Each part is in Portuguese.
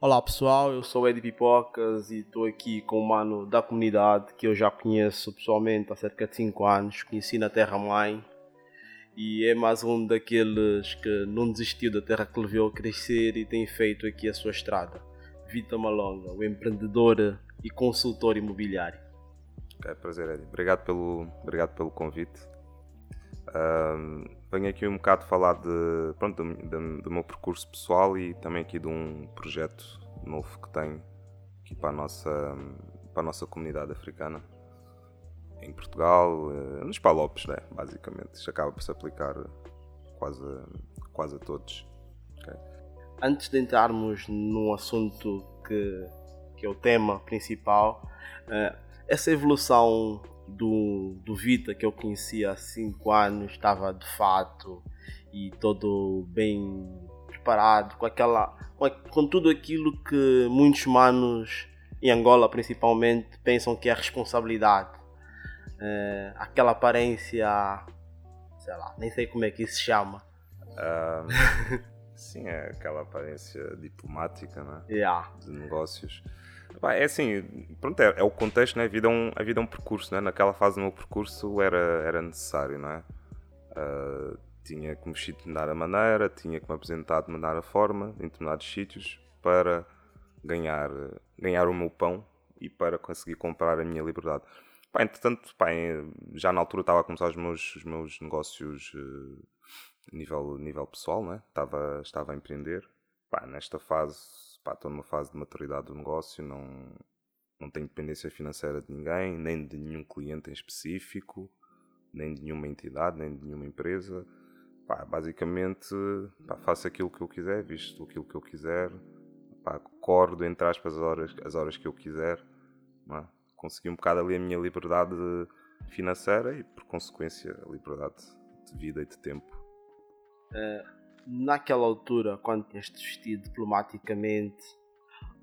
Olá pessoal, eu sou o Edi Pipocas e estou aqui com um mano da comunidade que eu já conheço pessoalmente há cerca de 5 anos, conheci na Terra Mãe e é mais um daqueles que não desistiu da terra que lhe viu crescer e tem feito aqui a sua estrada. Vitor Malonga, o empreendedor e consultor imobiliário. É prazer, Edi. Obrigado pelo, obrigado pelo convite. Um, venho aqui um bocado falar de, pronto, do, do, do, meu percurso pessoal e também aqui de um projeto novo que tenho aqui para a nossa, para a nossa comunidade africana em Portugal, uh, nos Palopes, né? basicamente. Isto acaba por se aplicar quase, quase a todos. Okay? Antes de entrarmos num assunto que, que é o tema principal, uh, essa evolução do, do Vita que eu conhecia há 5 anos estava de fato e todo bem preparado com aquela com, com tudo aquilo que muitos manos em Angola principalmente pensam que é responsabilidade é, aquela aparência sei lá nem sei como é que isso se chama sim é aquela aparência diplomática né? yeah. de negócios é assim, pronto, é, é, o contexto, né? A vida é um, a vida é um percurso, né? Naquela fase do meu percurso era, era necessário, não é? Uh, tinha que me vestir de determinada maneira, tinha que me apresentar de determinada forma em determinados sítios para ganhar, ganhar o meu pão e para conseguir comprar a minha liberdade. Pá, entretanto, já na altura estava a começar os meus, os meus negócios uh, nível, nível pessoal, né? estava, estava a empreender. Pá, nesta fase pá, estou numa fase de maturidade do negócio, não, não tenho dependência financeira de ninguém, nem de nenhum cliente em específico, nem de nenhuma entidade, nem de nenhuma empresa. Pá, basicamente, pá, faço aquilo que eu quiser, visto aquilo que eu quiser, pá, acordo, entre aspas, as horas, as horas que eu quiser. É? Consegui um bocado ali a minha liberdade financeira e, por consequência, a liberdade de vida e de tempo. Uh naquela altura, quando tinhas vestido diplomaticamente,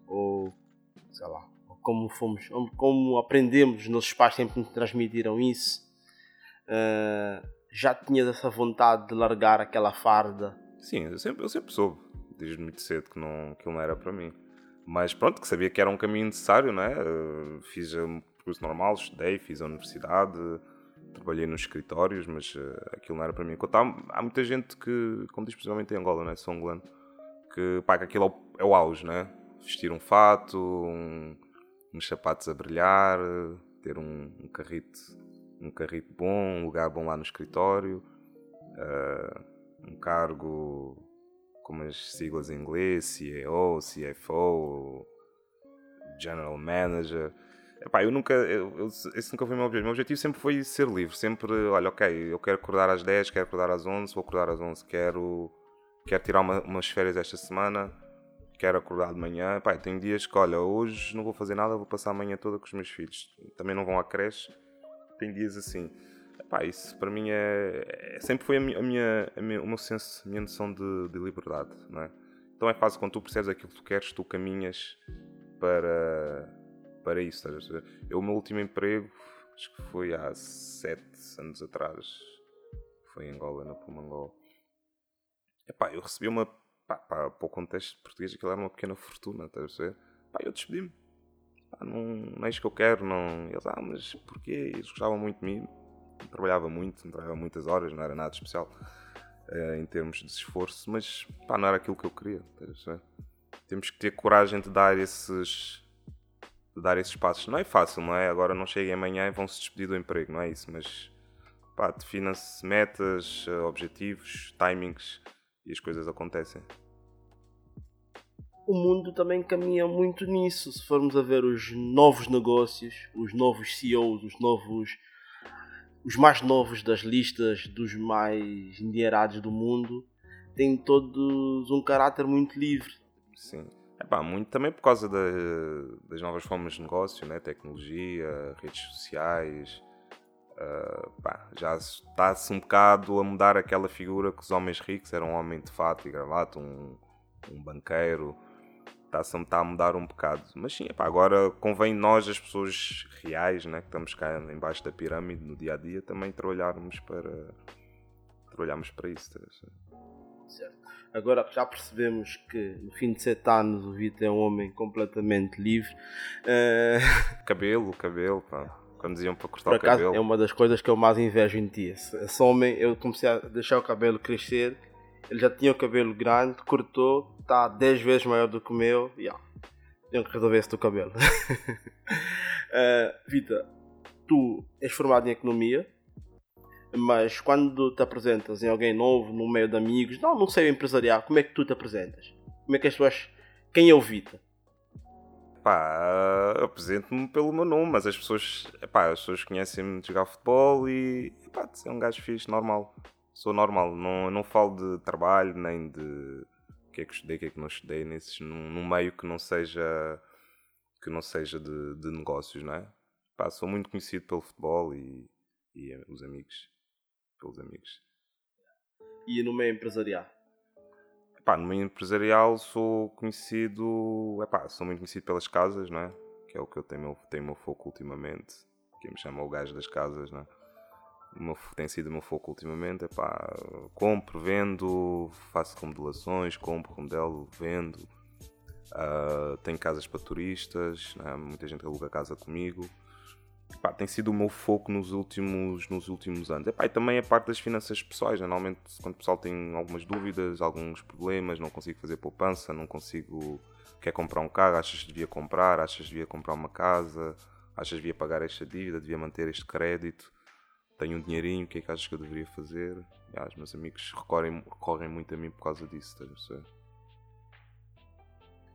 ou sei lá, como fomos, como aprendemos, os nossos pais sempre nos transmitiram isso, uh, já tinhas essa vontade de largar aquela farda? Sim, eu sempre, eu sempre soube, desde muito cedo, que não, aquilo não era para mim. Mas pronto, que sabia que era um caminho necessário, não é? Uh, fiz um percurso normal, estudei, fiz a universidade, trabalhei nos escritórios, mas uh, aquilo não era para mim. Há, há, muita gente que, como diz principalmente em Angola, né, Songland, que, pá, que aquilo é o, é o auge, né? Vestir um fato, um, uns sapatos a brilhar, ter um, um, carrito um carrito bom, um lugar bom lá no escritório, uh, um cargo com as siglas em inglês, CEO, CFO, General Manager. Epá, eu nunca, eu, eu, esse nunca foi o meu objetivo. O meu objetivo sempre foi ser livre. Sempre, olha, ok, eu quero acordar às 10, quero acordar às 11, vou acordar às 11, quero, quero tirar uma, umas férias esta semana, quero acordar de manhã. Epá, tem dias que, olha, hoje não vou fazer nada, vou passar a manhã toda com os meus filhos. Também não vão à creche. Tem dias assim. Epá, isso para mim é, é sempre foi a minha, a minha, a minha, o meu senso, a minha noção de, de liberdade, não é? Então é fácil quando tu percebes aquilo que tu queres, tu caminhas para para isso. Eu, o meu último emprego, acho que foi há sete anos atrás, foi em Angola, na Pumangola. Epá, eu recebi uma. Pá, pá, para o contexto português, aquilo era uma pequena fortuna, estás a ver? Pá, eu despedi-me. Não, não é isso que eu quero, não. Eles, ah, mas porquê? Eles gostavam muito de mim. trabalhava muito, trabalhava muitas horas, não era nada especial uh, em termos de esforço, mas pá, não era aquilo que eu queria. Temos que ter coragem de dar esses, dar esses passos. Não é fácil, não é? Agora não cheguem amanhã e vão se despedir do emprego, não é isso? Mas pá, defina-se metas, eh, objetivos, timings e as coisas acontecem. O mundo também caminha muito nisso. Se formos a ver os novos negócios, os novos CEOs, os novos. os mais novos das listas dos mais endinheirados do mundo, têm todos um caráter muito livre. Sim Epá, muito também por causa das novas formas de negócio, né? tecnologia, redes sociais. Uh, pá, já está-se um bocado a mudar aquela figura que os homens ricos eram um homem de fato e gravata, um, um banqueiro. Está-se a, a mudar um bocado. Mas sim, epá, agora convém nós, as pessoas reais, né? que estamos cá embaixo da pirâmide no dia a dia, também trabalharmos para, trabalharmos para isso. Tá Certo. Agora já percebemos que no fim de sete anos o Vitor é um homem completamente livre. Uh... Cabelo, cabelo, pá. Quando diziam para cortar Por acaso, o cabelo. É uma das coisas que eu mais invejo em ti. Esse homem, eu comecei a deixar o cabelo crescer. Ele já tinha o cabelo grande, cortou, está 10 vezes maior do que o meu. Yeah. Tenho que resolver esse teu cabelo. uh, Vitor, tu és formado em economia, mas quando te apresentas em alguém novo, no meio de amigos, não, não sei empresarial, como é que tu te apresentas? Como é que as pessoas. Quem é o Vita? Pá, apresento-me pelo meu nome, mas as pessoas, pá, as pessoas conhecem-me de jogar futebol e, pá, é um gajo fixe, normal. Sou normal, não, não falo de trabalho, nem de o que é que estudei, o que é que não estudei, nesses, num, num meio que não seja, que não seja de, de negócios, não é? Pá, sou muito conhecido pelo futebol e, e os amigos pelos amigos. E no meio empresarial? Epá, no meio empresarial sou conhecido, epá, sou muito conhecido pelas casas, não é? Que é o que eu tenho, tenho o meu foco ultimamente, que me chama o gajo das casas, não é? Meu, tem sido o meu foco ultimamente, epá, compro, vendo, faço remodelações, compro, remodelo, vendo. Uh, tenho casas para turistas, é? muita gente aluga casa comigo pá, tem sido o meu foco nos últimos, nos últimos anos. Epá, e também a parte das finanças pessoais. Normalmente, quando o pessoal tem algumas dúvidas, alguns problemas, não consigo fazer poupança, não consigo. Quer comprar um carro, achas que devia comprar, achas que devia comprar uma casa, achas que devia pagar esta dívida, devia manter este crédito, tenho um dinheirinho, o que é que achas que eu deveria fazer? Já, os meus amigos recorrem, recorrem muito a mim por causa disso, estás a perceber?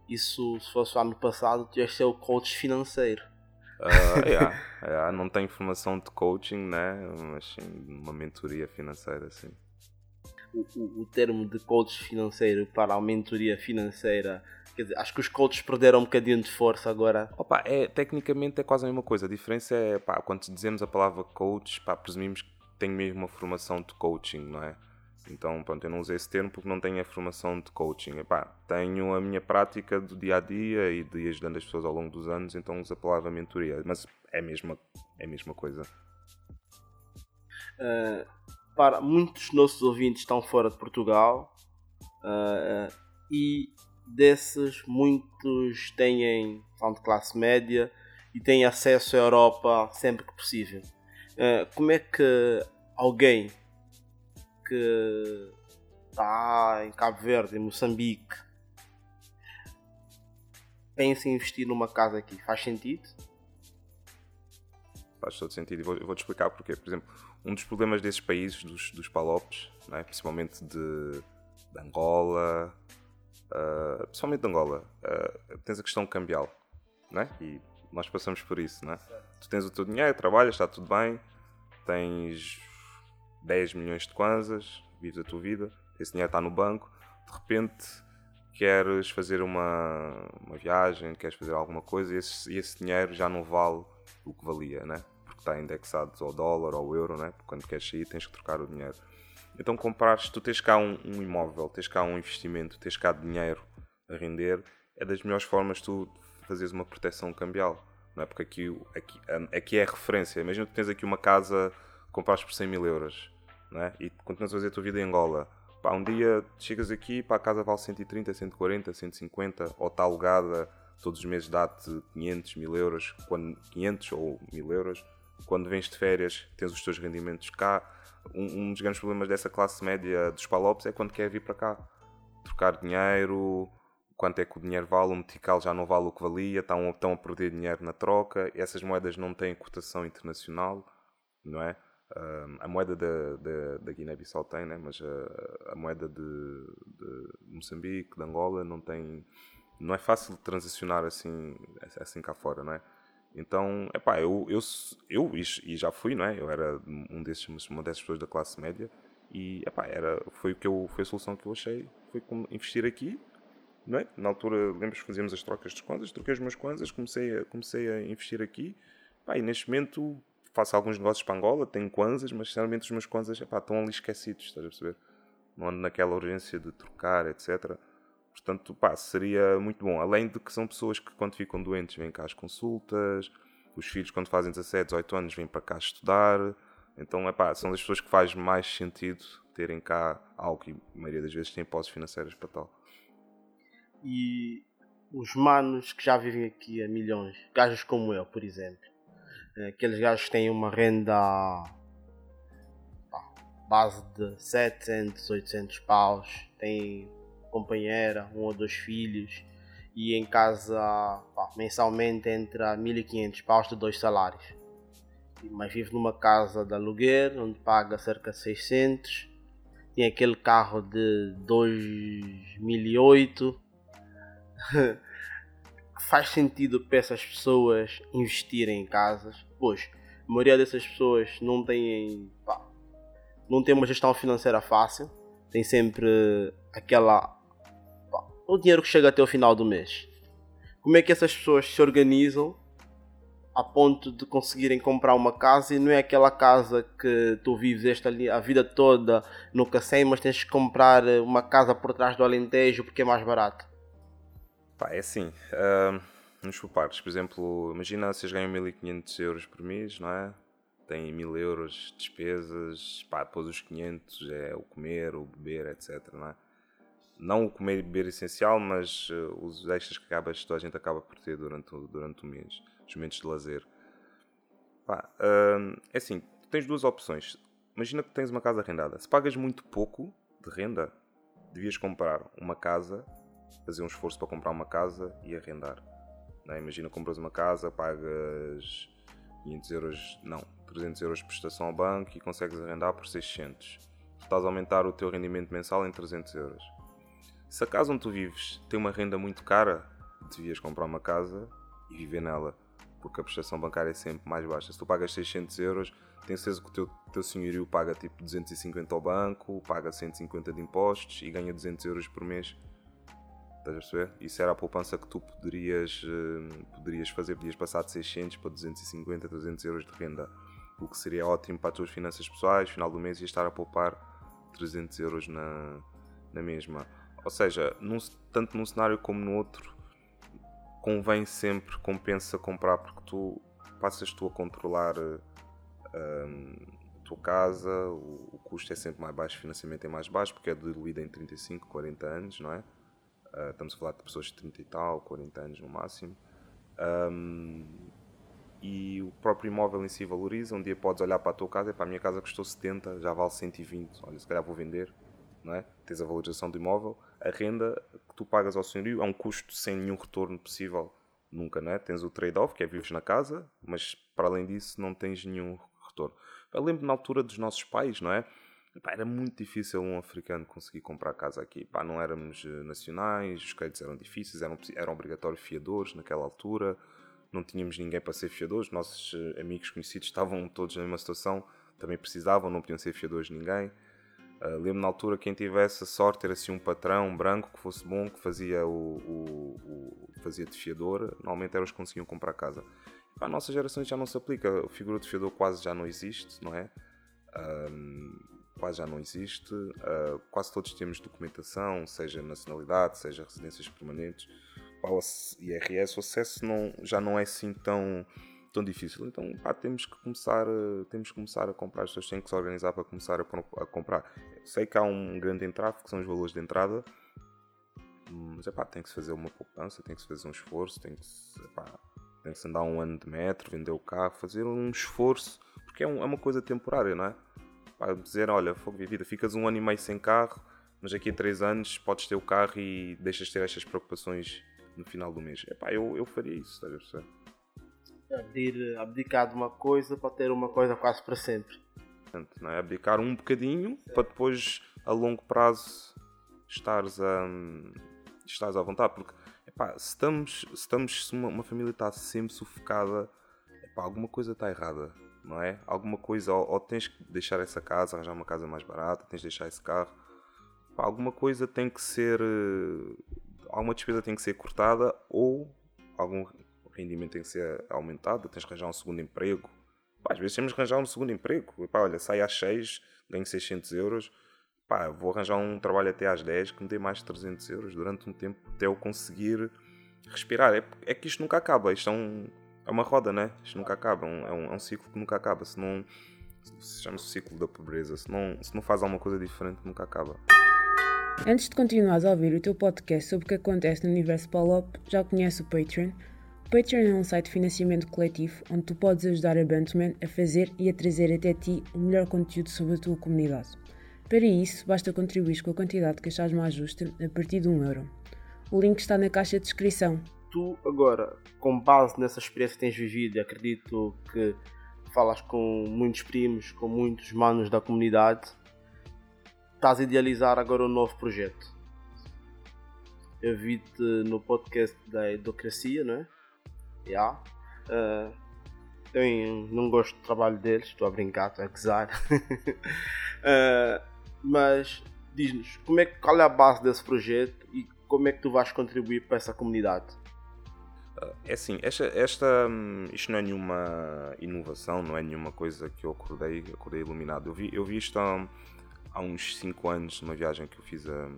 Isso, se fosse o ano passado, ias ser o coach financeiro. Uh, yeah, yeah, não tenho formação de coaching, né? mas sim uma mentoria financeira. Sim. O, o, o, termo de coach financeiro para a mentoria financeira, quer dizer, acho que os coaches perderam um bocadinho de força agora. Opa, é, tecnicamente é quase a mesma coisa. A diferença é, pá, quando dizemos a palavra coach, pá, presumimos que tem mesmo uma formação de coaching, não é? Então, pronto, eu não usei esse termo porque não tenho a formação de coaching. Epá, tenho a minha prática do dia a dia e de ajudando as pessoas ao longo dos anos, então uso a palavra mentoria. Mas é a mesma, é a mesma coisa. Uh, para muitos nossos ouvintes estão fora de Portugal uh, e desses muitos têm são de classe média e têm acesso à Europa sempre que possível. Uh, como é que alguém que está em Cabo Verde, em Moçambique, pensa em investir numa casa aqui, faz sentido? Faz todo sentido e vou, vou-te explicar porquê. Por exemplo, um dos problemas desses países, dos, dos palopes, é? principalmente de, de Angola, uh, principalmente de Angola, uh, tens a questão cambial, é? E nós passamos por isso, é? Tu tens o teu dinheiro, trabalhas, está tudo bem, tens 10 milhões de kwanzas, vives a tua vida, esse dinheiro está no banco, de repente queres fazer uma, uma viagem, queres fazer alguma coisa e esse, esse dinheiro já não vale o que valia, né? porque está indexado ao dólar, ao euro, né? porque quando queres sair tens que trocar o dinheiro. Então comprares, tu tens cá um, um imóvel, tens cá um investimento, tens cá dinheiro a render, é das melhores formas tu fazeres uma proteção cambial. Não é? Porque aqui, aqui, aqui é referência. Imagina que tens aqui uma casa, compraste por 100 mil euros né? e continuas a fazer a tua vida em Angola. Pá, um dia chegas aqui, pá, a casa vale 130, 140, 150, ou está alugada, todos os meses dá-te 500, 1000 euros, quando, 500 ou 1000 euros. Quando vens de férias, tens os teus rendimentos cá. Um, um dos grandes problemas dessa classe média dos palopes é quando quer vir para cá. Trocar dinheiro, quanto é que o dinheiro vale, o metical já não vale o que valia, estão, estão a perder dinheiro na troca, essas moedas não têm cotação internacional, não é? Uh, a moeda da, da, da Guiné-Bissau tem, né? mas a, a moeda de, de, Moçambique, de Angola, não tem. Não é fácil de transacionar assim, assim cá fora, não é? Então, epá, eu, eu, eu e já fui, não é? Eu era um desses, uma dessas pessoas da classe média e epá, era, foi, o que eu, foi a solução que eu achei. Foi investir aqui, não é? Na altura, lembras que fazíamos as trocas de contas, troquei as minhas contas, comecei a, comecei a investir aqui. Epá, e neste momento faço alguns negócios para Angola, tenho kwanzas, mas sinceramente os meus kwanzas epá, estão ali esquecidos, estás a perceber? Não ando naquela urgência de trocar, etc. Portanto, pá, seria muito bom. Além de que são pessoas que quando ficam doentes vêm cá às consultas, os filhos quando fazem 17, 18 anos vêm para cá estudar, Então, epá, são das pessoas que faz mais sentido terem cá algo que a maioria das vezes tem posses financeiras para tal. E os manos que já vivem aqui a milhões, gajos como eu, por exemplo, aqueles gajos têm uma renda base de 700, 800 paus, têm companheira, um ou dois filhos e em casa pá, mensalmente entra 1500 paus de dois salários. Mas vive numa casa de aluguer onde paga cerca de 600, tem aquele carro de 2008 faz sentido para essas pessoas investirem em casas, pois a maioria dessas pessoas não tem, não tem uma gestão financeira fácil, tem sempre aquela pá, o dinheiro que chega até o final do mês. Como é que essas pessoas se organizam a ponto de conseguirem comprar uma casa e não é aquela casa que tu vives ali a vida toda no Cacém, mas tens que comprar uma casa por trás do Alentejo porque é mais barato? Pá, é assim, uh, nos por partes. Por exemplo, imagina vocês ganham 1500 euros por mês, não é? Têm 1000 euros de despesas, pá, depois os 500 é o comer, o beber, etc, não é? Não o comer e beber essencial, mas uh, os extras que acabas, toda a gente acaba por ter durante, durante o mês, os momentos de lazer. Pá, uh, é assim, tens duas opções. Imagina que tens uma casa arrendada. Se pagas muito pouco de renda, devias comprar uma casa fazer um esforço para comprar uma casa e arrendar. Né? Imagina, compras uma casa, pagas 500 euros, não, 300 euros de prestação ao banco e consegues arrendar por 600. Tu estás a aumentar o teu rendimento mensal em 300 euros. Se a casa onde tu vives tem uma renda muito cara, devias comprar uma casa e viver nela, porque a prestação bancária é sempre mais baixa. Se tu pagas 600 euros, tens certeza que o teu, teu senhorio paga tipo 250 ao banco, paga 150 de impostos e ganha 200 euros por mês Estás a perceber? Isso era a poupança que tu poderias, uh, poderias fazer. Podias passar de 600 para 250, 300 euros de renda. O que seria ótimo para as tuas finanças pessoais. Final do mês ias estar a poupar 300 euros na, na mesma. Ou seja, num, tanto num cenário como no outro, convém sempre, compensa comprar porque tu passas tu a controlar uh, a tua casa, o, o, custo é sempre mais baixo, o financiamento é mais baixo porque é diluído em 35, 40 anos, não é? Uh, estamos a falar de pessoas de 30 e tal, 40 anos no máximo. Um, e o próprio imóvel em si valoriza. Um dia podes olhar para a tua casa e para a minha casa custou 70, já vale 120. Olha, se calhar vou vender, não é? Tens a valorização do imóvel. A renda que tu pagas ao senhorio é um custo sem nenhum retorno possível, nunca, não é? Tens o trade-off, que é vives na casa, mas para além disso não tens nenhum retorno. Eu lembro na altura dos nossos pais, não é? Era muito difícil um africano conseguir comprar casa aqui. Não éramos eh, nacionais, os créditos eram difíceis, eram, eram obrigatórios fiadores naquela altura, não tínhamos ninguém para ser fiadores. Nossos eh, amigos conhecidos estavam todos na mesma situação, também precisavam, não podiam ser fiadores de ninguém. Uh, lembro na altura quem tivesse a sorte ter assim um patrão branco que fosse bom, que fazia o, o, o fazia de fiador, normalmente eram os que conseguiam comprar casa. Para a nossa geração já não se aplica, a figura de fiador quase já não existe, não é? Um, quase já não existe. Uh, quase todos temos documentação, seja nacionalidade, seja residências permanentes. Para o IRS, o acesso não, já não é assim tão, tão difícil. Então pá, temos, que começar, temos que começar a comprar. As pessoas têm que se organizar para começar a, a comprar. Sei que há um grande entrave, que são os valores de entrada. Mas epá, tem que se fazer uma poupança, tem que se fazer um esforço, tem que se, tem que andar um ano de metro, vender o carro, fazer um esforço, porque é, um, é uma coisa temporária, não é? Para dizer, olha, fogo de vida, ficas um ano e meio sem carro, mas daqui a três anos podes ter o carro e deixas de ter estas preocupações no final do mês. Epá, eu, eu faria isso, estás a perceber? Abdir, abdicar de uma coisa para ter uma coisa quase para sempre. Não é? Abdicar um bocadinho para depois, a longo prazo, estares a, estares à vontade. Porque, epá, se estamos, se, estamos, se uma, uma família está sempre sufocada, epá, alguma coisa está errada não é? Alguma coisa, ou, ou, tens que deixar essa casa, arranjar uma casa mais barata, tens de deixar esse carro. Pá, alguma coisa tem que ser. Eh, alguma despesa tem que ser cortada ou algum rendimento tem que ser aumentado, tens que arranjar um segundo emprego. Pá, às vezes temos que arranjar um segundo emprego. Pá, olha, sai às 6, ganho 600 euros. Pá, vou arranjar um trabalho até às 10 que me dê mais de 300 euros durante um tempo até eu conseguir respirar. É, é que isto nunca acaba. Isto é um é uma roda, né? Isto nunca acaba, é um, é um, é um ciclo que nunca acaba. Se não, chama-se o ciclo da pobreza. Se não, se não faz alguma coisa diferente, nunca acaba. Antes de continuares a ouvir o teu podcast sobre o que acontece no universo Palop, já conhece o Patreon? O Patreon é um site de financiamento coletivo onde tu podes ajudar a Bantman a fazer e a trazer até ti o melhor conteúdo sobre a tua comunidade. Para isso, basta contribuir com a quantidade que achares mais justa a partir de 1 euro. O link está na caixa de descrição. Tu, agora, com base nessa experiência que tens vivido, acredito que falas com muitos primos, com muitos manos da comunidade, estás a idealizar agora um novo projeto. Eu vi-te no podcast da Edocracia, não é? Yeah. Uh, eu não gosto do trabalho deles, estou a brincar, estou a gozar. uh, mas diz-nos, como é, qual é a base desse projeto e como é que tu vais contribuir para essa comunidade? É assim, esta, esta, hum, isto não é nenhuma inovação, não é nenhuma coisa que eu acordei, acordei iluminado. Eu vi, eu vi isto há, há uns 5 anos numa viagem que eu fiz a,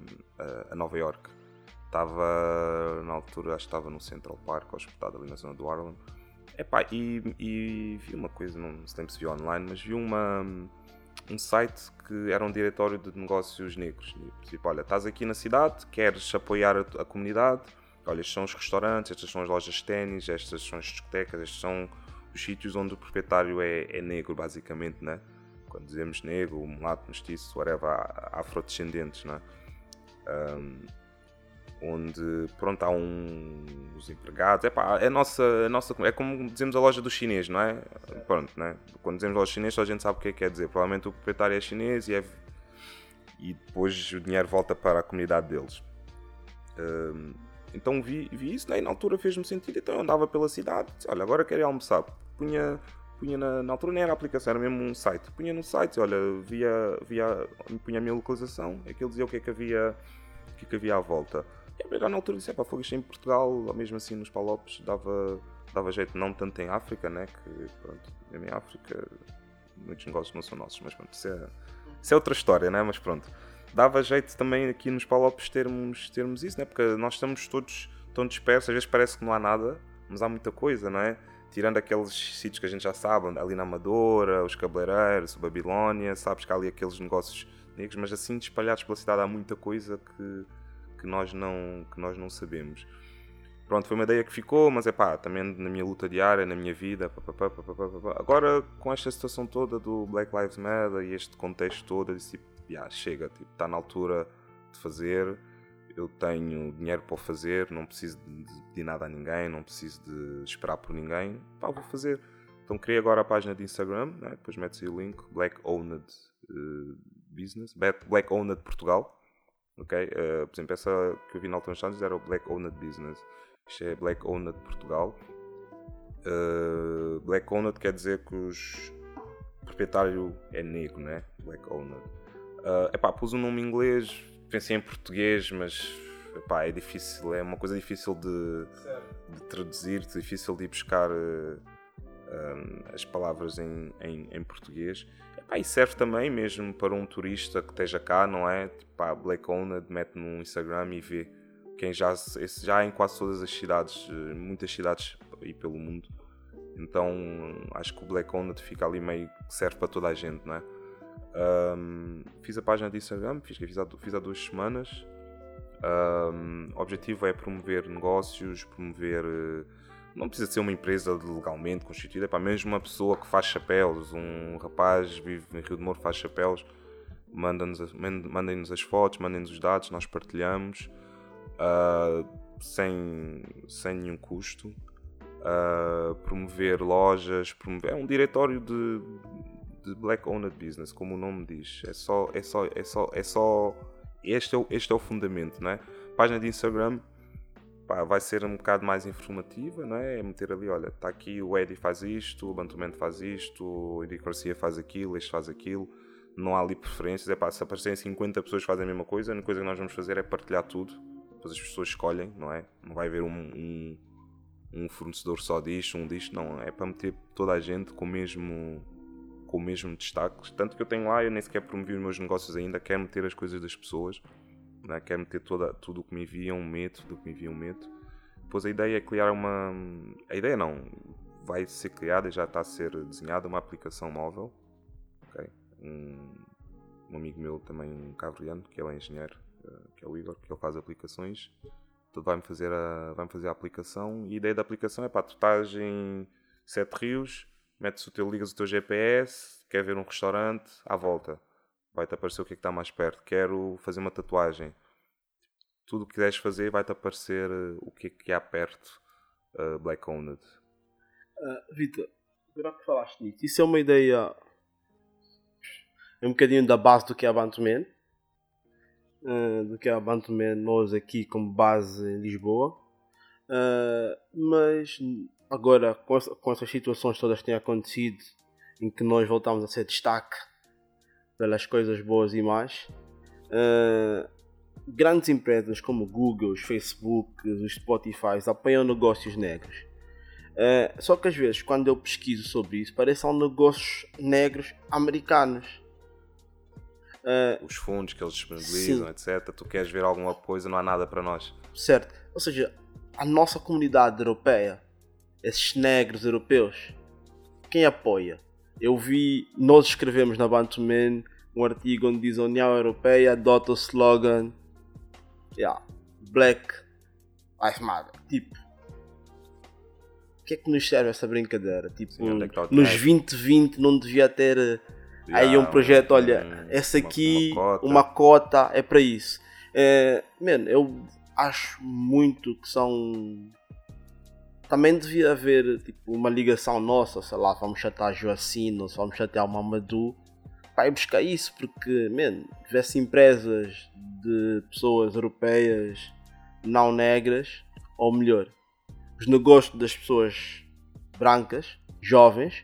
a, Nova York. Estava, na altura, acho que estava no Central Park, hospedado ali na zona do Harlem. E, e vi uma coisa, não sei se viu online, mas vi uma, um site que era um diretório de negócios negros. Tipo, olha, estás aqui na cidade, queres apoiar a, a comunidade, olha, estes são os restaurantes, estas são as lojas de ténis, estas são as discotecas, estes são os sítios onde o proprietário é, é negro, basicamente, né? Quando dizemos negro, mulato, mestiço, whatever, afrodescendentes, né? Um, onde pronto há um, os empregados é pá, é nossa, é nossa é como dizemos a loja do chinês não é pronto né quando dizemos loja chinês a gente sabe o que é que quer dizer provavelmente o proprietário é chinês e é e depois o dinheiro volta para a comunidade deles um, então vi, vi isso né? e na altura fez-me sentido então eu andava pela cidade disse, olha agora quero ir almoçar punha punha na, na, altura nem era aplicação, era mesmo um site. Punha no site, olha, via, via, punha a minha localização, aquilo dizia o que é que havia, o que é que havia à volta. E a na altura disse, pá, foi isto em Portugal, ou mesmo assim nos Palopes, dava, dava jeito, não tanto em África, né? Que, pronto, mesmo em África, muitos negócios não são nossos, mas pronto, isso é, isso é outra história, né? Mas pronto, dava jeito também aqui nos Palopes termos, termos isso, né? Porque nós estamos todos tão dispersos, às vezes parece que não há nada, mas há muita coisa, não é? Tirando aqueles sítios que a gente já sabe, ali na Amadora, os Cabeleireiros, o Babilónia, sabes que há ali aqueles negócios negros, mas assim espalhados pela cidade há muita coisa que que nós não, que nós não sabemos. Pronto, foi uma ideia que ficou, mas é pá, também na minha luta diária, na minha vida. Pá, pá, pá, Agora, com esta situação toda do Black Lives Matter e este contexto todo, disse yeah, chega, tipo, está na altura de fazer. Eu tenho dinheiro para fazer, não preciso de pedir nada a ninguém, não preciso de esperar por ninguém. Pá, vou fazer. Então criei agora a página de Instagram, né? depois metes o link, Black Owned uh, Business, Black Owned Portugal ok? Uh, por exemplo, essa que eu vi na Alton Santos era o Black Owned Business. Isto é Black Owned Portugal. Uh, Black Owned quer dizer que os o proprietário é negro, né? Black Owned. Uh, epá, pus um nome em inglês, pensei em português, mas epá, é difícil, é uma coisa difícil de, de traduzir, difícil de ir buscar uh, um, as palavras em, em, em português. Ah, e serve também mesmo para um turista que esteja cá, não é? Tipo, Black Owned mete no Instagram e vê quem já, já em quase todas as cidades, eh, muitas cidades aí pelo mundo. Então acho que o Black Owned fica ali meio que serve para toda a gente, não é? Um, fiz a página de Instagram, fiz, fiz, há, fiz há duas semanas. Um, o objetivo é promover negócios, promover uh, não precisa ser uma empresa legalmente constituída, é para mesmo uma pessoa que faz chapéus, um rapaz vive em Rio de Moro faz chapéus, mandem-nos mandem as fotos, mandem-nos os dados, nós partilhamos uh, sem, sem nenhum custo. Uh, promover lojas, promover, é um diretório de, de Black Owned Business, como o nome diz. É só, é só, é só, é só este é o, este é o fundamento, não é? Página de Instagram pá, vai ser um bocado mais informativa, não é? É meter ali, olha, está aqui o Eddie faz isto, o Bantumento faz isto, o Eddie Garcia faz aquilo, este faz aquilo. Não há ali preferências. É pá, se aparecerem 50 pessoas que fazem a mesma coisa, a única coisa que nós vamos fazer é partilhar tudo. Depois as pessoas escolhem, não é? Não vai haver um, um, um fornecedor só disto, um disto, não. É para meter toda a gente com o mesmo com o mesmo destaque. Tanto que eu tenho lá, eu nem sequer promovi os meus negócios ainda, quero meter as coisas das pessoas né? quer meter toda, tudo o que me enviam, meto, tudo o que me enviam, meto. Depois a ideia é criar uma. A ideia não, vai ser criada já está a ser desenhada uma aplicação móvel ok? Um, um amigo meu também, um cabo-verdiano, que ele é engenheiro, uh, que é o Igor, que ele faz aplicações. Então vai-me fazer, a, vai fazer a aplicação e a ideia da aplicação é para tu estás em Sete Rios, metes o teu, ligas o teu GPS, quer ver um restaurante, à volta. Vai-te aparecer o que é que está mais perto. Quero fazer uma tatuagem. Tudo o que quiseres fazer vai-te aparecer uh, o que é que há perto uh, Black Owned. Uh, Vitor, agora que falaste nisso, isso é uma ideia é um bocadinho da base do que é a Bantuman, uh, do que é a Bantuman nós aqui como base em Lisboa, uh, mas agora com, com essas situações todas que têm acontecido, em que nós voltamos a ser destaque pelas coisas boas e más, uh, grandes empresas como Google, os Facebook, os Spotify apoiam negócios negros. Uh, só que às vezes, quando eu pesquiso sobre isso, parecem negócios negros americanos. Uh, Os fundos que eles disponibilizam, sim. etc. Tu queres ver alguma coisa, não há nada para nós. Certo. Ou seja, a nossa comunidade europeia, esses negros europeus, quem apoia? Eu vi, nós escrevemos na Bantuman um artigo onde diz a União Europeia adota o slogan yeah, Black Lives Matter. Tipo, o que é que nos serve essa brincadeira? Tipo, Sim, é nos 2020 não devia ter aí um projeto, olha, um, essa aqui, uma, uma, cota. uma, cota. é para isso. É, man, eu acho muito que são. Também devia haver tipo, uma ligação nossa, sei lá, vamos chatear Joacino, vamos chatear o Mamadou, ir buscar isso, porque, man, tivesse empresas de pessoas europeias não negras, ou melhor, os negócios das pessoas brancas, jovens,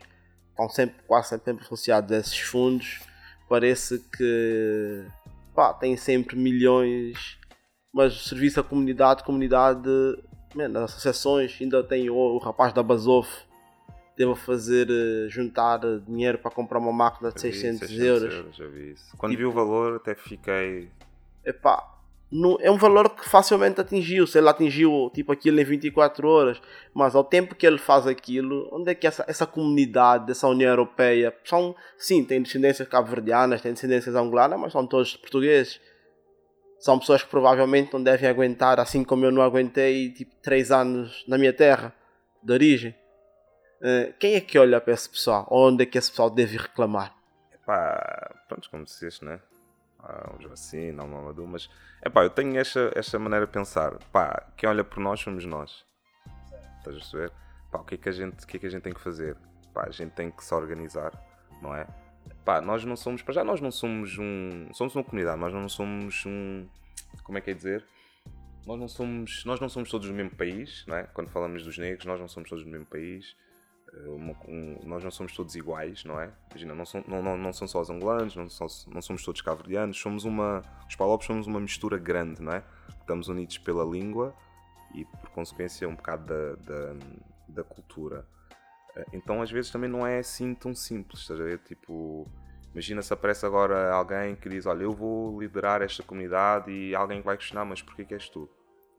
estão sempre, quase sempre associados a esses fundos. Parece que pá, tem sempre milhões, mas serviço à comunidade, comunidade, man, as associações, ainda tem o, o rapaz da Basof a fazer eh, juntar dinheiro para comprar uma máquina de 600, 600 euros. euros. Já vi isso. Quando vi o valor até fiquei. Epá, no, é um valor que facilmente atingiu. Se ele atingiu tipo aquilo em 24 horas, mas ao tempo que ele faz aquilo, onde é que essa, essa comunidade dessa União Europeia são, sim, tem descendências cabo-verdianas, tem descendências angolanas, mas são todos portugueses. São pessoas que provavelmente não devem aguentar, assim como eu não aguentei, tipo, 3 anos na minha terra de origem. Uh, quem é que olha para esse pessoal? Onde é que esse pessoal deve reclamar? Epá, pronto, como disseste, né? Ah, o Joacine, o Mamadou, mas Epá, eu tenho esta, esta maneira de pensar. Pá, quem olha por nós somos nós. Estás a perceber? Pá, o que é que a gente, o que é que a gente tem que fazer? Pá, a gente tem que se organizar, não é? Pá, nós não somos, para já nós não somos um, somos uma comunidade, nós não somos um, como é que é dizer? Nós não somos, nós não somos todos do mesmo país, não é? Quando falamos dos negros, nós não somos todos do mesmo país. Uma, um, nós não somos todos iguais, não é? Imagina, não, são, não, não, não são só os angolanos, não, são, não somos todos cabo-verdianos, somos uma. Os palopes somos uma mistura grande, não é? Estamos unidos pela língua e, por consequência, um bocado da, da, da cultura. Eh, então, às vezes, também não é assim tão simples, estás a ver? Tipo, imagina se aparece agora alguém que diz: Olha, eu vou liderar esta comunidade e alguém vai questionar, mas porquê que és tu?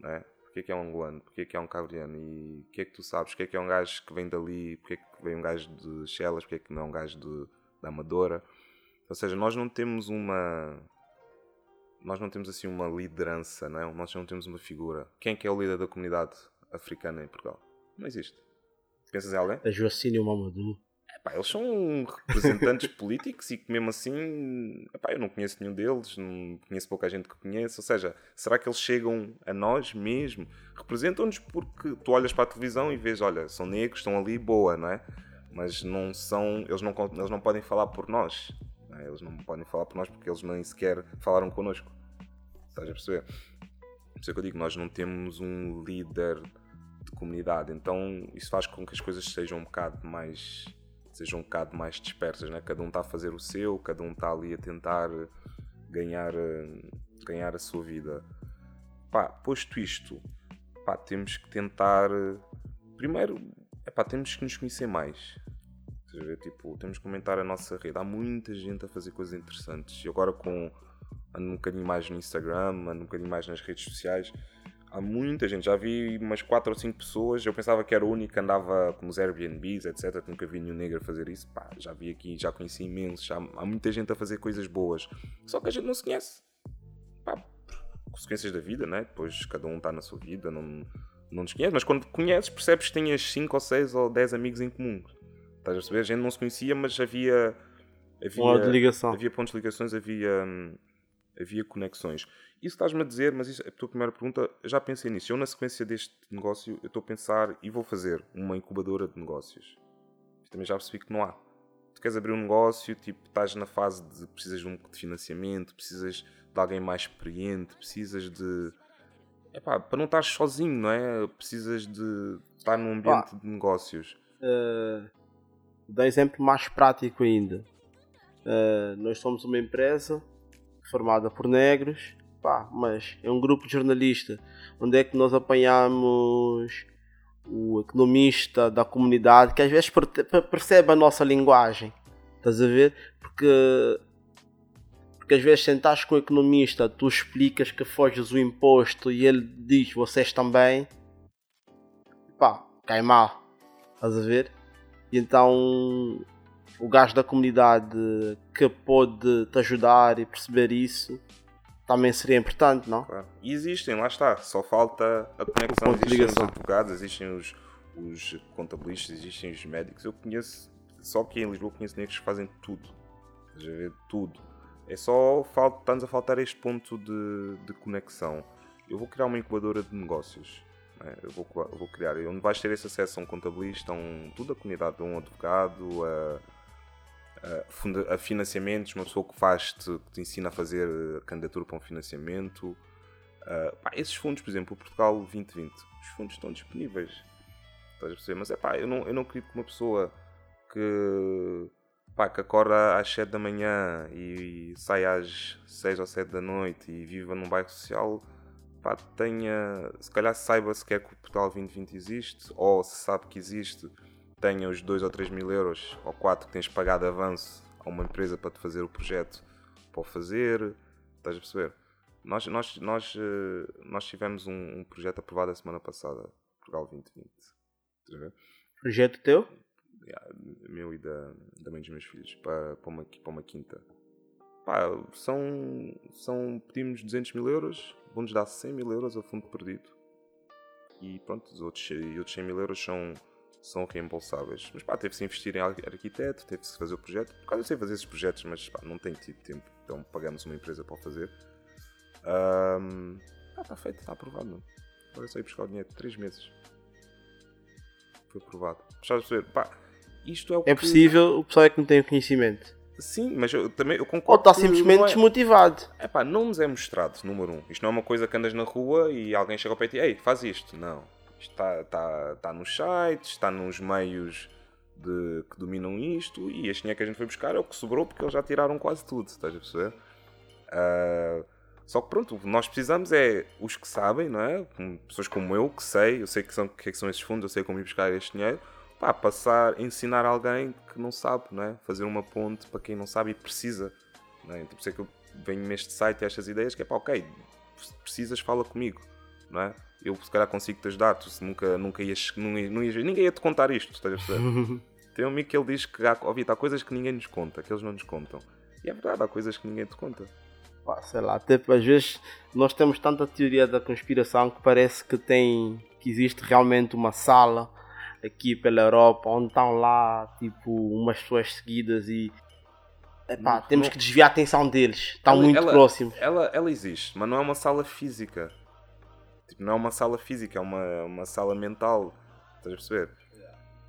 Não é? porque é que é um angolano, porque é que é um cabo-verdiano e o que é que tu sabes, porque é que é um gajo que vem dali, porque é que vem um gajo de Chelas, porque é que não é um gajo de, da Amadora. Ou seja, nós não temos uma. Nós não temos assim uma liderança, não é? Nós não temos uma figura. Quem é que é o líder da comunidade africana em Portugal? Não existe. Pensas em alguém? A Joacine Mamadou. Epá, eles são representantes políticos e que mesmo assim epá, eu não conheço nenhum deles, não conheço pouca gente que conhece. Ou seja, será que eles chegam a nós mesmo? Representam-nos porque tu olhas para a televisão e vês, olha, são negros, estão ali, boa, não é? Mas não são, eles não, eles não podem falar por nós. Não é? Eles não podem falar por nós porque eles nem sequer falaram connosco. Estás a perceber? Por isso é que eu digo, nós não temos um líder de comunidade, então isso faz com que as coisas sejam um bocado mais sejam um bocado mais dispersas, né? cada um está a fazer o seu, cada um está ali a tentar ganhar, ganhar a sua vida. Pá, posto isto, pá, temos que tentar. Primeiro, epá, temos que nos conhecer mais. Seja, tipo, temos que aumentar a nossa rede. Há muita gente a fazer coisas interessantes. E agora com ando um bocadinho mais no Instagram, ando um bocadinho mais nas redes sociais, Há muita gente, já vi umas 4 ou 5 pessoas. Eu pensava que era o único que andava com os Airbnbs, etc. Nunca vi nenhum negro fazer isso. Pá, já vi aqui, já conheci imensos. Já, há muita gente a fazer coisas boas. Só que a gente não se conhece. Pá, consequências da vida, né? Depois cada um está na sua vida, não, não nos conhece. Mas quando conheces, percebes que tinhas 5 ou 6 ou 10 amigos em comum. Estás a perceber? A gente não se conhecia, mas havia. Havia, de ligação. havia pontos de ligações, havia, hum, havia conexões. Isso estás-me a dizer, mas isso, a tua primeira pergunta, eu já pensei nisso. Eu, na sequência deste negócio, eu estou a pensar e vou fazer uma incubadora de negócios. Também já percebi que não há. Tu queres abrir um negócio, tipo, estás na fase de precisas de um de financiamento, precisas de alguém mais experiente, precisas de. Epá, para não estar sozinho, não é? Precisas de estar num ambiente de negócios. Uh, dá exemplo mais prático ainda. Uh, nós somos uma empresa formada por negros, pá, mas é um grupo de jornalistas. Onde é que nós apanhamos o economista da comunidade que às vezes per- per- percebe a nossa linguagem? Estás a ver? Porque, porque às vezes sentares com o economista, tu explicas que foges o imposto e ele diz vocês também, pá, cai mal. Estás a ver? E então o gajo da comunidade que pode te ajudar e perceber isso também seria importante, não? Claro. E existem, lá está. Só falta a conexão. Existem os advogados, existem os, os contabilistas, existem os médicos. Eu conheço, só que em Lisboa conheço negros que fazem tudo. A ver? Tudo. É só, falta, está-nos a faltar este ponto de, de conexão. Eu vou criar uma incubadora de negócios. né? Eu, vou, eu vou criar, onde vais ter esse acesso a um contabilista, a um, toda a comunidade, a um advogado, a, a, funda- a financiamentos, uma pessoa que faz-te, que te ensina a fazer eh, candidatura para um financiamento. Uh, pá, esses fundos, por exemplo, o Portugal 2020, os fundos estão disponíveis. Estás a perceber? Mas é pá, eu não, eu não acredito que uma pessoa que, pá, que acorda às 7 da manhã e, sai às 6 ou 7 da noite e viva num bairro social, pá, tenha, se calhar saiba sequer que o Portugal 2020 existe, ou se sabe que existe, tenha os 2 ou 3 mil euros ou 4 que tens pagado de avanço a uma empresa para te fazer o projeto para o fazer. Estás a perceber? Nós, nós, nós, eh, nós tivemos um, um projeto aprovado a semana passada, Portugal 2020. Estás a ver? Projeto teu? Yeah, meu e da, da mãe dos meus filhos, para, para, uma, para uma quinta. Pá, são, são, pedimos 200 mil euros, vão-nos dar 100 mil euros a fundo perdido. E pronto, os outros, e outros 100 mil euros são, são reembolsáveis. Mas pá, teve-se investir em ar- arquiteto, teve-se fazer o projeto. Por causa eu sei fazer esses projetos, mas pá, não tenho tido tempo. Então pagamos uma empresa para o fazer. Ah, está feito, está aprovado. Agora é só ir buscar o dinheiro. 3 meses. Foi aprovado. Estás a perceber? Pá, isto é o É que- possível, o pessoal é que não tem o conhecimento. Sim, mas eu também eu Ou concordo. está que simplesmente é- desmotivado. Epá, não nos é mostrado, número um. Isto não é uma coisa que andas na rua e alguém chega ao pé e diz, ei, faz isto. Não. Está tá, tá nos sites, está nos meios de, que dominam isto e este dinheiro que a gente foi buscar é o que sobrou porque eles já tiraram quase tudo, estás a perceber? Ah, só que pronto, o que nós precisamos é os que sabem, não é? Pessoas como eu, que sei, eu sei que são, que é que são esses fundos, eu sei como ir buscar este dinheiro. Pá, passar, ensinar alguém que não sabe, não é? Fazer uma ponte para quem não sabe e precisa. Não é? Então, por isso é que eu venho neste site a estas ideias que é pá, ok, precisas, fala comigo, não é? Eu se calhar consigo te ajudar, tu nunca, nunca ias, não ias, não ias- ninguém ia te contar isto, estás a perceber? Tem um amigo que ele diz que há, Vitor, há coisas que ninguém nos conta, que eles não nos contam. E é verdade, há coisas que ninguém te conta. Pá, sei lá, até às vezes nós temos tanta teoria da conspiração que parece que tem que existe realmente uma sala aqui pela Europa onde estão lá tipo umas pessoas seguidas e epá, temos que desviar a atenção deles, estão muito ela- próximos. Ela, ela existe, mas não é uma sala física. Tipo, não é uma sala física, é uma, uma sala mental. Estás a perceber?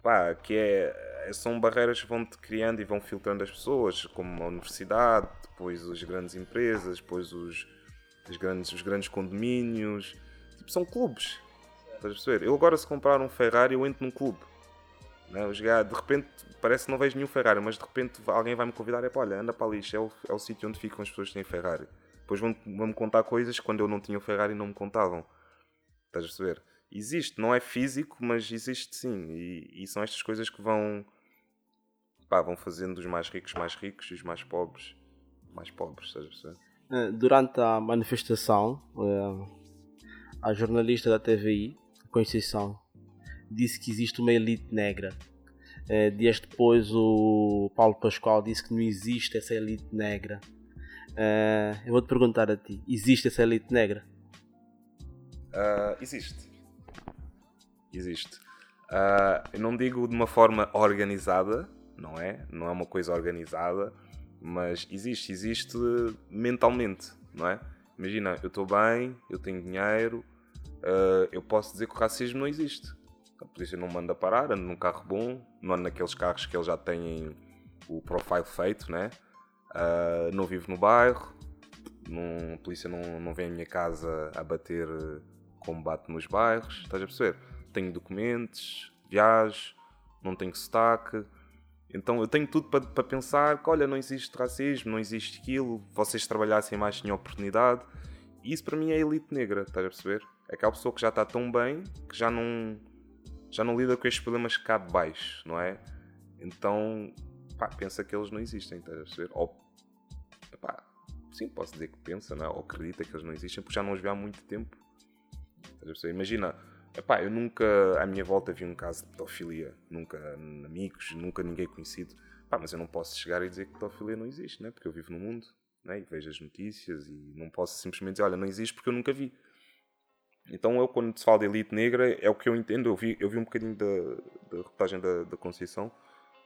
Pá, que é, são barreiras que vão-te criando e vão filtrando as pessoas, como a universidade, depois as grandes empresas, depois os, os, grandes, os grandes condomínios. Tipo, são clubes. Estás a perceber? Eu agora, se comprar um Ferrari, eu entro num clube. Né? Eu chegar, de repente, parece que não vejo nenhum Ferrari, mas de repente alguém vai me convidar e pá, olha, anda para ali, é o, é o sítio onde ficam as pessoas que têm Ferrari. Depois vão- vão-me contar coisas que quando eu não tinha o Ferrari não me contavam. Estás a perceber? Existe, não é físico, mas existe sim. E, e são estas coisas que vão, pá, vão fazendo os mais ricos mais ricos e os mais pobres mais pobres. Estás a perceber? Eh, Durante a manifestação, eh, a jornalista da TVI, Conceição, disse que existe uma elite negra. Uh, dias depois, o Paulo Pascoal disse que não existe essa elite negra. Eu vou te perguntar a ti: existe essa elite negra? Uh, existe. Existe. Uh, eu não digo de uma forma organizada, não é? Não é uma coisa organizada, mas existe. Existe mentalmente, não é? Imagina, eu estou bem, eu tenho dinheiro, uh, eu posso dizer que o racismo não existe. A polícia não manda parar, ando num carro bom, não ando naqueles carros que eles já têm o profile feito, né? Uh, não vivo no bairro, não, a polícia não, não vem à minha casa a bater como bate nos bairros, estás a perceber? Tenho documentos, viajo, não tenho sotaque. Então eu tenho tudo para, para pensar que, olha, não existe racismo, não existe aquilo, vocês trabalhassem mais tinham oportunidade. E isso para mim é elite negra, estás a perceber? É aquela pessoa que já está tão bem que já não, já não lida com estes problemas cá de baixo, não é? Então, pá, pensa que eles não existem, estás a perceber? Ou, pá, sim, posso dizer que pensa, não é? ou acredita que eles não existem, porque já não os vê há muito tempo. Imagina, epá, eu nunca à minha volta vi um caso de pedofilia, nunca amigos, nunca ninguém conhecido. Epá, mas eu não posso chegar e dizer que pedofilia não existe, né? porque eu vivo no mundo né? e vejo as notícias e não posso simplesmente dizer, olha, não existe porque eu nunca vi. Então eu, quando se fala de elite negra, é o que eu entendo. Eu vi, eu vi um bocadinho da, da reportagem da, da Conceição.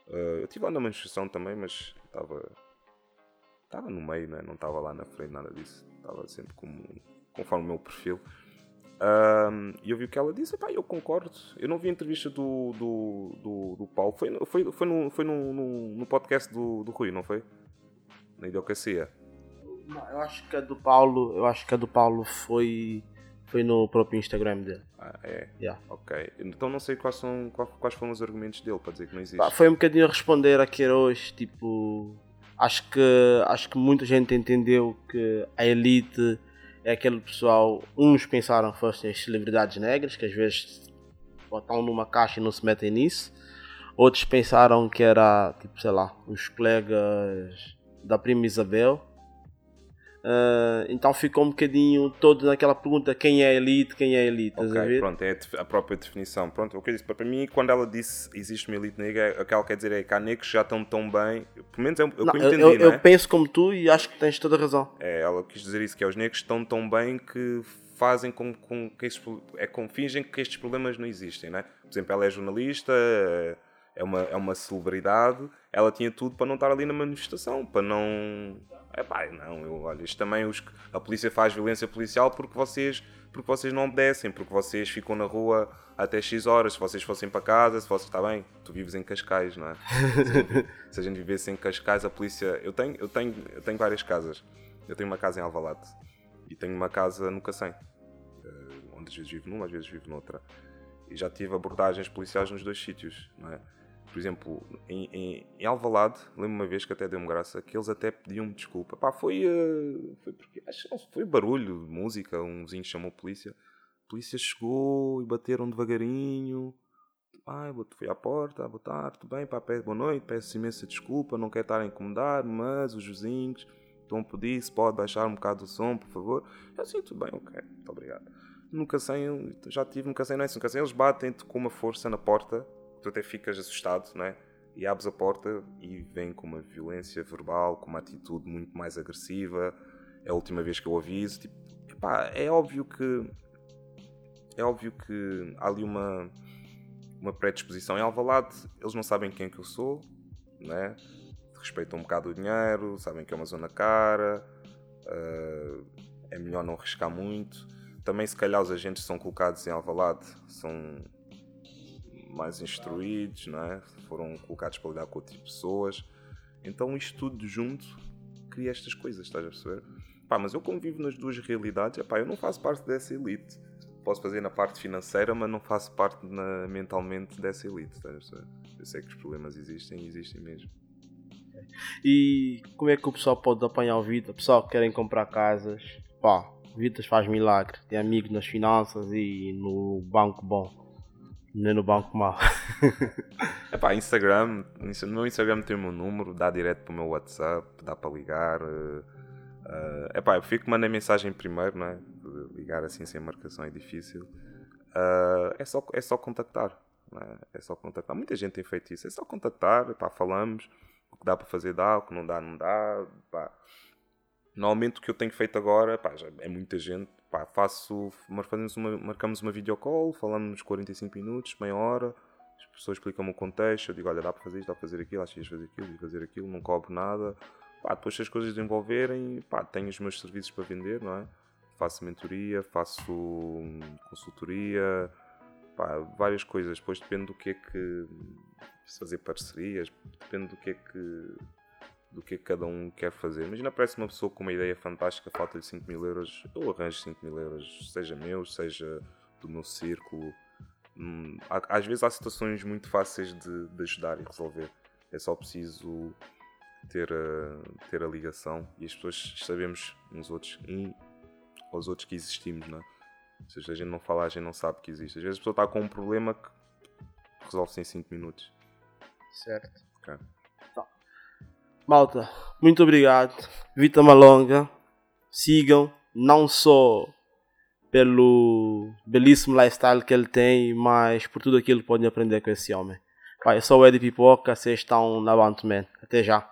Uh, eu estive lá na manifestação também, mas estava estava no meio, né? não estava lá na frente, nada disso. Estava sempre como, conforme o meu perfil. Um, e eu vi o que ela disse, pá, eu concordo. Eu não vi a entrevista do, do, do, do Paulo, foi, foi, foi, no, foi no, no, no podcast do, do Rui, não foi? Na Idiocracia. Não, eu acho que a do Paulo, eu acho que a do Paulo foi, foi no próprio Instagram dele. Ah, é? Yeah. Ok. Então não sei quais, são, quais foram os argumentos dele para dizer que não existe. Pá, foi um bocadinho a responder a Queiroz, tipo. Acho que, acho que muita gente entendeu que a elite é aquele pessoal, uns pensaram fossem as celebridades negras, que às vezes estão numa caixa e não se metem nisso. Outros pensaram que era, tipo, sei lá, os colegas da prima Isabel. Uh, então ficou um bocadinho todo naquela pergunta quem é elite, quem é elite. Ok, pronto, é a própria definição. Pronto, o que eu disse para mim, quando ela disse existe uma elite negra, o que ela quer dizer é que há negros que já estão tão bem. Pelo menos é o que eu entendi, eu, eu é? penso como tu e acho que tens toda a razão. É, ela quis dizer isso, que é os negros estão tão bem que fazem com, com que estes, é com fingem que estes problemas não existem, né? Por exemplo, ela é jornalista, é uma, é uma celebridade, ela tinha tudo para não estar ali na manifestação, para não é pá, não, eu, olha, isto também os, a polícia faz violência policial porque vocês, porque vocês não obedecem, porque vocês ficam na rua até X horas, se vocês fossem para casa, se vocês, está bem, tu vives em Cascais, não é? se, se a gente vivesse em Cascais, a polícia, eu tenho, eu tenho, eu tenho várias casas, eu tenho uma casa em Alvalade e tenho uma casa no Cacém, eh, onde às vezes vivo numa, às vezes vivo noutra, e já tive abordagens policiais nos dois sítios, não é? Por exemplo, em, em, em Alvalade, lembro uma vez que até deu-me graça, que eles até pediam-me desculpa. Pá, foi, uh, foi porque, acho foi barulho de música, um vizinho chamou a polícia. A polícia chegou e bateram devagarinho. Ai, fui à porta, boa tarde, tudo bem, pá, boa noite, peço imensa desculpa, não quero estar a incomodar, mas os vizinhos estão a pedir se pode baixar um bocado o som, por favor. Eu assim, bem, ok, muito obrigado. Nunca sei, já tive, nunca sei, não é assim, nunca sei, eles batem-te com uma força na porta tu até ficas assustado, não é? E abres a porta e vem com uma violência verbal, com uma atitude muito mais agressiva. É a última vez que eu aviso. Tipo, epá, é óbvio que. É óbvio que há ali uma, uma predisposição. Em Alvalade, eles não sabem quem é que eu sou, né? respeitam um bocado o dinheiro, sabem que é uma zona cara, uh, é melhor não arriscar muito. Também, se calhar, os agentes são colocados em Alvalade são mais instruídos, não é? foram colocados para lidar com outras pessoas. Então isto tudo junto cria estas coisas, estás a perceber? Pá, mas eu convivo nas duas realidades, epá, eu não faço parte dessa elite. Posso fazer na parte financeira, mas não faço parte na, mentalmente dessa elite, estás a perceber? Eu sei que os problemas existem e existem mesmo. E como é que o pessoal pode apanhar o Vita? O pessoal que querem comprar casas, pá, Vitas faz milagre. Tem amigos nas finanças e no banco bom. Nem no banco mal. Epá, Instagram, no meu Instagram tem o meu número, dá direto para o meu WhatsApp, dá para ligar. Uh, uh, epá, eu fico mandando mensagem primeiro, não é? ligar assim sem marcação é difícil. Uh, é, só, é só contactar. É? é? só contactar. Muita gente tem feito isso. É só contactar, pá, falamos. O que dá para fazer dá, o que não dá, não dá. Pá. Normalmente o que eu tenho feito agora, pá, já é muita gente. Pá, faço, fazemos uma, marcamos uma videocall, falamos 45 minutos, meia hora. As pessoas explicam-me o contexto. Eu digo: olha, dá para fazer isto, dá para fazer aquilo, achas que fazer aquilo e fazer aquilo, não cobro nada. Pá, depois, se as coisas desenvolverem, pá, tenho os meus serviços para vender, não é? Faço mentoria, faço hum, consultoria, pá, várias coisas. Depois depende do que é que. Fazer parcerias, depende do que é que do que cada um quer fazer. Imagina, aparece uma pessoa com uma ideia fantástica, falta-lhe 5 mil euros, eu arranjo 5 mil euros, seja meu, seja do meu círculo. Hum, às vezes há situações muito fáceis de, de ajudar e resolver. É só preciso ter a, ter a ligação e as pessoas sabemos uns outros e aos outros que existimos, não é? Se a gente não fala, a gente não sabe que existe. Às vezes a pessoa está com um problema que resolve-se em 5 minutos. Certo. Okay. Malta, muito obrigado. Vita Malonga. Sigam, não só pelo belíssimo lifestyle que ele tem, mas por tudo aquilo que podem aprender com esse homem. Vai, eu sou o Eddie Pipoca, vocês estão na Bantman. Até já.